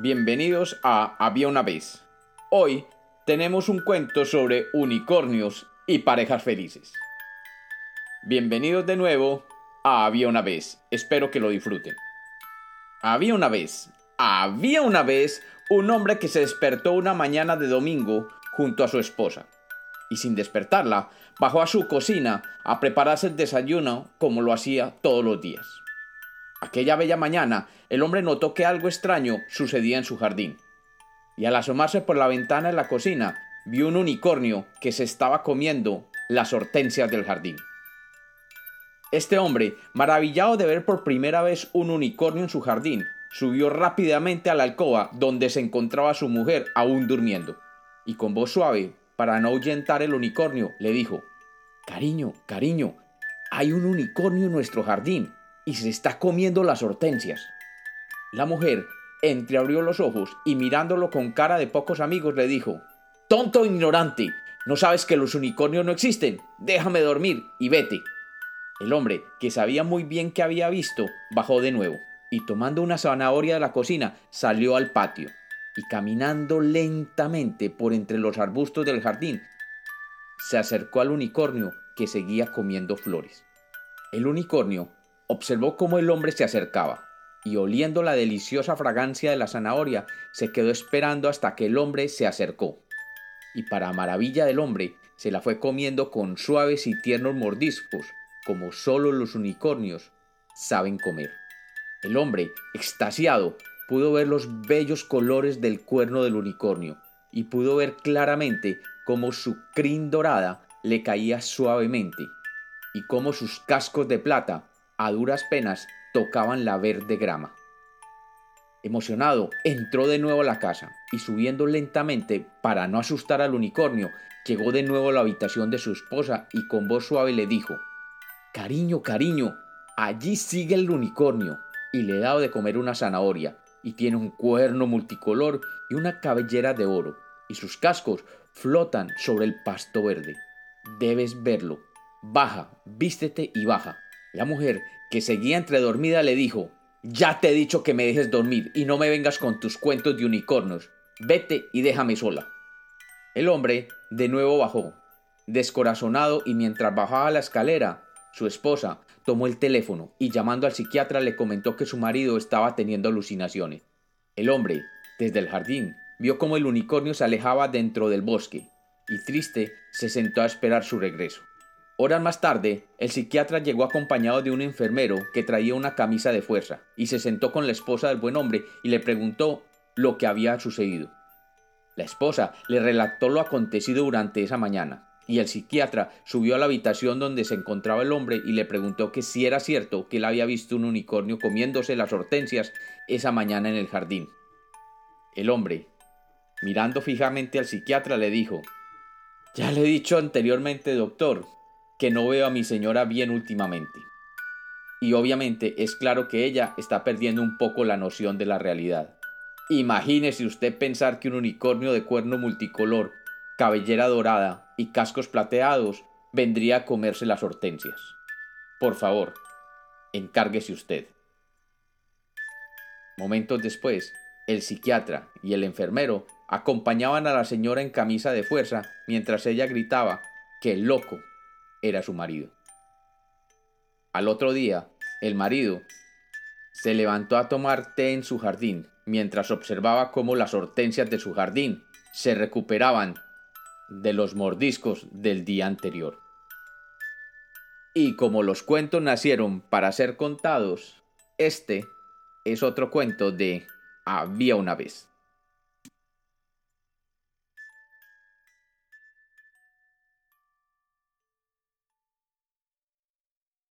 Bienvenidos a Había una vez. Hoy tenemos un cuento sobre unicornios y parejas felices. Bienvenidos de nuevo a Había una vez. Espero que lo disfruten. Había una vez, había una vez un hombre que se despertó una mañana de domingo junto a su esposa. Y sin despertarla, bajó a su cocina a prepararse el desayuno como lo hacía todos los días. Aquella bella mañana, el hombre notó que algo extraño sucedía en su jardín. Y al asomarse por la ventana de la cocina, vio un unicornio que se estaba comiendo las hortensias del jardín. Este hombre, maravillado de ver por primera vez un unicornio en su jardín, subió rápidamente a la alcoba donde se encontraba su mujer aún durmiendo, y con voz suave, para no ahuyentar el unicornio, le dijo, Cariño, cariño, hay un unicornio en nuestro jardín y se está comiendo las hortensias. La mujer entreabrió los ojos y mirándolo con cara de pocos amigos le dijo, Tonto ignorante, ¿no sabes que los unicornios no existen? Déjame dormir y vete. El hombre, que sabía muy bien que había visto, bajó de nuevo y tomando una zanahoria de la cocina salió al patio y caminando lentamente por entre los arbustos del jardín, se acercó al unicornio que seguía comiendo flores. El unicornio Observó cómo el hombre se acercaba, y oliendo la deliciosa fragancia de la zanahoria, se quedó esperando hasta que el hombre se acercó. Y para maravilla del hombre, se la fue comiendo con suaves y tiernos mordiscos, como solo los unicornios saben comer. El hombre, extasiado, pudo ver los bellos colores del cuerno del unicornio, y pudo ver claramente cómo su crin dorada le caía suavemente, y cómo sus cascos de plata a duras penas tocaban la verde grama. Emocionado, entró de nuevo a la casa y subiendo lentamente para no asustar al unicornio, llegó de nuevo a la habitación de su esposa y con voz suave le dijo, Cariño, cariño, allí sigue el unicornio y le he dado de comer una zanahoria y tiene un cuerno multicolor y una cabellera de oro y sus cascos flotan sobre el pasto verde. Debes verlo. Baja, vístete y baja. La mujer, que seguía entre dormida, le dijo, Ya te he dicho que me dejes dormir y no me vengas con tus cuentos de unicornios. Vete y déjame sola. El hombre de nuevo bajó, descorazonado, y mientras bajaba la escalera, su esposa tomó el teléfono y llamando al psiquiatra le comentó que su marido estaba teniendo alucinaciones. El hombre, desde el jardín, vio cómo el unicornio se alejaba dentro del bosque, y triste se sentó a esperar su regreso. Horas más tarde, el psiquiatra llegó acompañado de un enfermero que traía una camisa de fuerza y se sentó con la esposa del buen hombre y le preguntó lo que había sucedido. La esposa le relató lo acontecido durante esa mañana y el psiquiatra subió a la habitación donde se encontraba el hombre y le preguntó que si era cierto que él había visto un unicornio comiéndose las hortensias esa mañana en el jardín. El hombre, mirando fijamente al psiquiatra, le dijo, Ya le he dicho anteriormente, doctor, que no veo a mi señora bien últimamente. Y obviamente es claro que ella está perdiendo un poco la noción de la realidad. Imagínese usted pensar que un unicornio de cuerno multicolor, cabellera dorada y cascos plateados vendría a comerse las hortensias. Por favor, encárguese usted. Momentos después, el psiquiatra y el enfermero acompañaban a la señora en camisa de fuerza mientras ella gritaba que el loco era su marido. Al otro día, el marido se levantó a tomar té en su jardín, mientras observaba cómo las hortensias de su jardín se recuperaban de los mordiscos del día anterior. Y como los cuentos nacieron para ser contados, este es otro cuento de Había una vez.